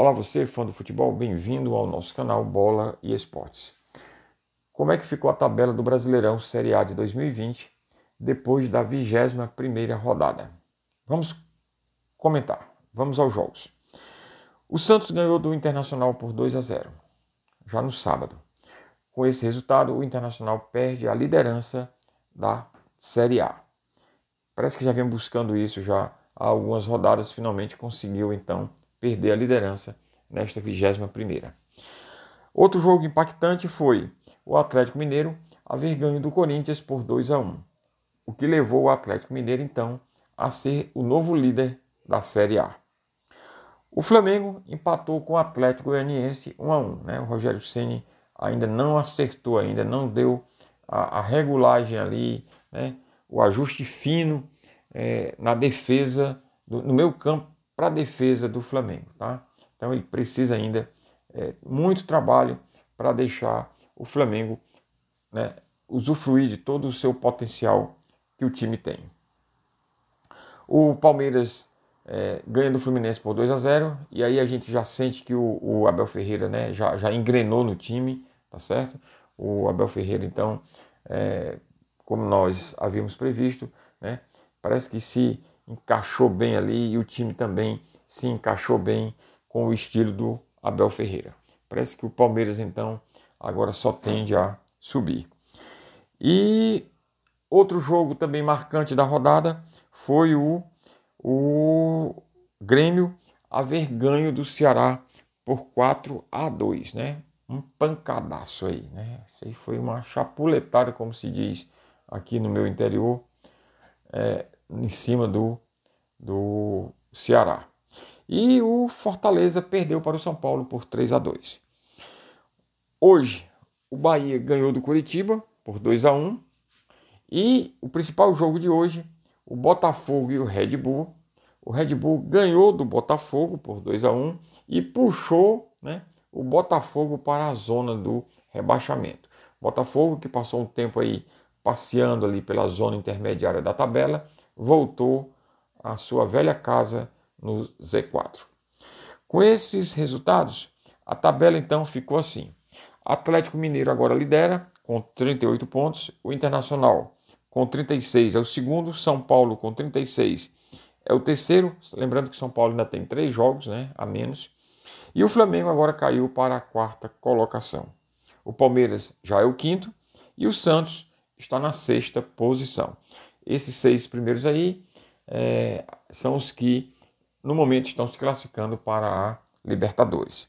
Olá você, fã do futebol, bem-vindo ao nosso canal Bola e Esportes. Como é que ficou a tabela do Brasileirão Série A de 2020 depois da 21ª rodada? Vamos comentar, vamos aos jogos. O Santos ganhou do Internacional por 2 a 0, já no sábado. Com esse resultado, o Internacional perde a liderança da Série A. Parece que já vem buscando isso já há algumas rodadas, finalmente conseguiu então perder a liderança nesta 21ª. Outro jogo impactante foi o Atlético Mineiro haver ganho do Corinthians por 2 a 1, o que levou o Atlético Mineiro então a ser o novo líder da Série A. O Flamengo empatou com o Atlético Goianiense 1 a 1, né? O Rogério Ceni ainda não acertou ainda, não deu a, a regulagem ali, né? O ajuste fino é, na defesa do, no meu campo para a defesa do Flamengo. Tá? Então ele precisa ainda é, muito trabalho para deixar o Flamengo né, usufruir de todo o seu potencial que o time tem. O Palmeiras é, ganha do Fluminense por 2 a 0 e aí a gente já sente que o, o Abel Ferreira né, já, já engrenou no time, tá certo? O Abel Ferreira, então, é, como nós havíamos previsto, né, parece que se encaixou bem ali e o time também se encaixou bem com o estilo do Abel Ferreira. Parece que o Palmeiras então agora só tende a subir. E outro jogo também marcante da rodada foi o, o Grêmio haver ganho do Ceará por 4 a 2, né? Um pancadaço aí, né? Isso aí foi uma chapuletada, como se diz aqui no meu interior. É, em cima do, do Ceará. E o Fortaleza perdeu para o São Paulo por 3 a 2. Hoje, o Bahia ganhou do Curitiba por 2 a 1. E o principal jogo de hoje, o Botafogo e o Red Bull. O Red Bull ganhou do Botafogo por 2 a 1 e puxou né, o Botafogo para a zona do rebaixamento. Botafogo que passou um tempo aí passeando ali pela zona intermediária da tabela, voltou à sua velha casa no Z4. Com esses resultados, a tabela então ficou assim: Atlético Mineiro agora lidera com 38 pontos, o Internacional com 36 é o segundo, São Paulo com 36 é o terceiro, lembrando que São Paulo ainda tem três jogos né, a menos, e o Flamengo agora caiu para a quarta colocação. O Palmeiras já é o quinto e o Santos está na sexta posição. Esses seis primeiros aí é, são os que no momento estão se classificando para a Libertadores.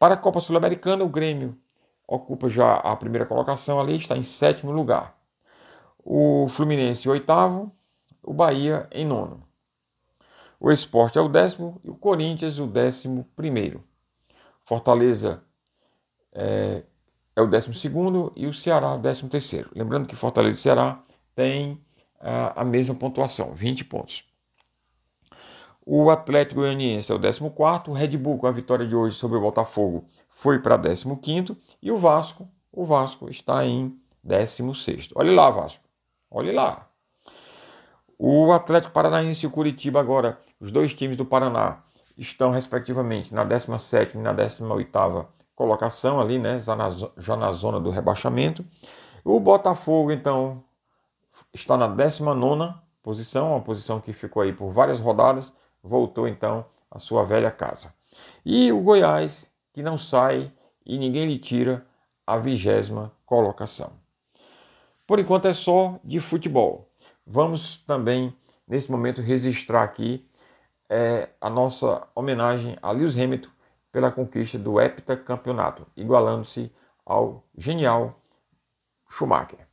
Para a Copa Sul-Americana, o Grêmio ocupa já a primeira colocação ali, está em sétimo lugar. O Fluminense, oitavo, o Bahia em nono. O Esporte é o décimo e o Corinthians o décimo primeiro. Fortaleza é, é o décimo segundo e o Ceará o décimo terceiro. Lembrando que Fortaleza e Ceará têm a, mesma pontuação, 20 pontos. O Atlético Goianiense é o 14, o Red Bull com a vitória de hoje sobre o Botafogo foi para 15 e o Vasco, o Vasco está em 16. Olhe lá, Vasco. Olhe lá. O Atlético Paranaense e o Curitiba agora, os dois times do Paraná estão respectivamente na 17 e na 18 colocação ali, né, já na zona do rebaixamento. O Botafogo então está na 19 posição, uma posição que ficou aí por várias rodadas, voltou então à sua velha casa. E o Goiás, que não sai e ninguém lhe tira a vigésima colocação. Por enquanto é só de futebol. Vamos também, nesse momento, registrar aqui é, a nossa homenagem a Lewis Hamilton pela conquista do heptacampeonato, igualando-se ao genial Schumacher.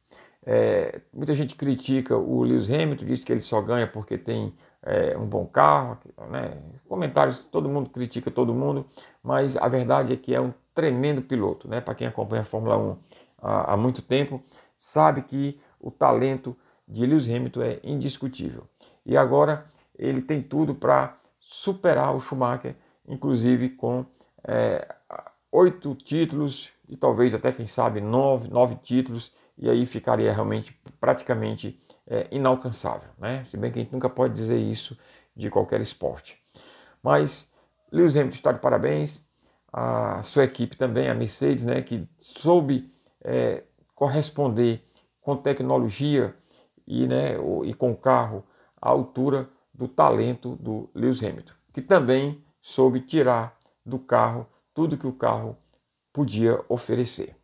É, muita gente critica o Lewis Hamilton, diz que ele só ganha porque tem é, um bom carro. Né? Comentários, todo mundo critica todo mundo, mas a verdade é que é um tremendo piloto. Né? Para quem acompanha a Fórmula 1 há, há muito tempo, sabe que o talento de Lewis Hamilton é indiscutível. E agora ele tem tudo para superar o Schumacher, inclusive com é, oito títulos e talvez até, quem sabe, nove, nove títulos e aí ficaria realmente praticamente é, inalcançável, né? Se bem que a gente nunca pode dizer isso de qualquer esporte. Mas Lewis Hamilton está de parabéns, a sua equipe também, a Mercedes, né, que soube é, corresponder com tecnologia e, né, e com carro à altura do talento do Lewis Hamilton, que também soube tirar do carro tudo que o carro podia oferecer.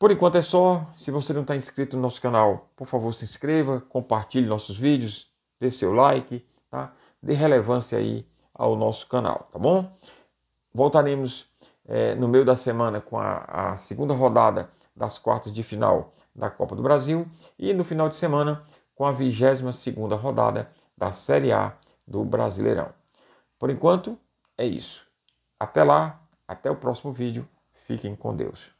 Por enquanto é só. Se você não está inscrito no nosso canal, por favor se inscreva, compartilhe nossos vídeos, dê seu like, tá? Dê relevância aí ao nosso canal, tá bom? Voltaremos é, no meio da semana com a, a segunda rodada das quartas de final da Copa do Brasil e no final de semana com a 22 segunda rodada da Série A do Brasileirão. Por enquanto, é isso. Até lá, até o próximo vídeo. Fiquem com Deus.